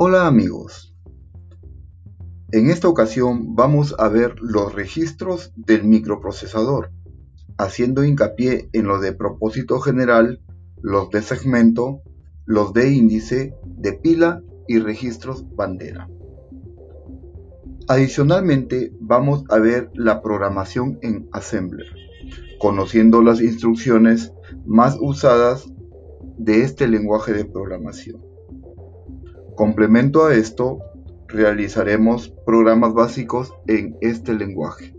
Hola amigos, en esta ocasión vamos a ver los registros del microprocesador, haciendo hincapié en los de propósito general, los de segmento, los de índice, de pila y registros bandera. Adicionalmente vamos a ver la programación en Assembler, conociendo las instrucciones más usadas de este lenguaje de programación. Complemento a esto, realizaremos programas básicos en este lenguaje.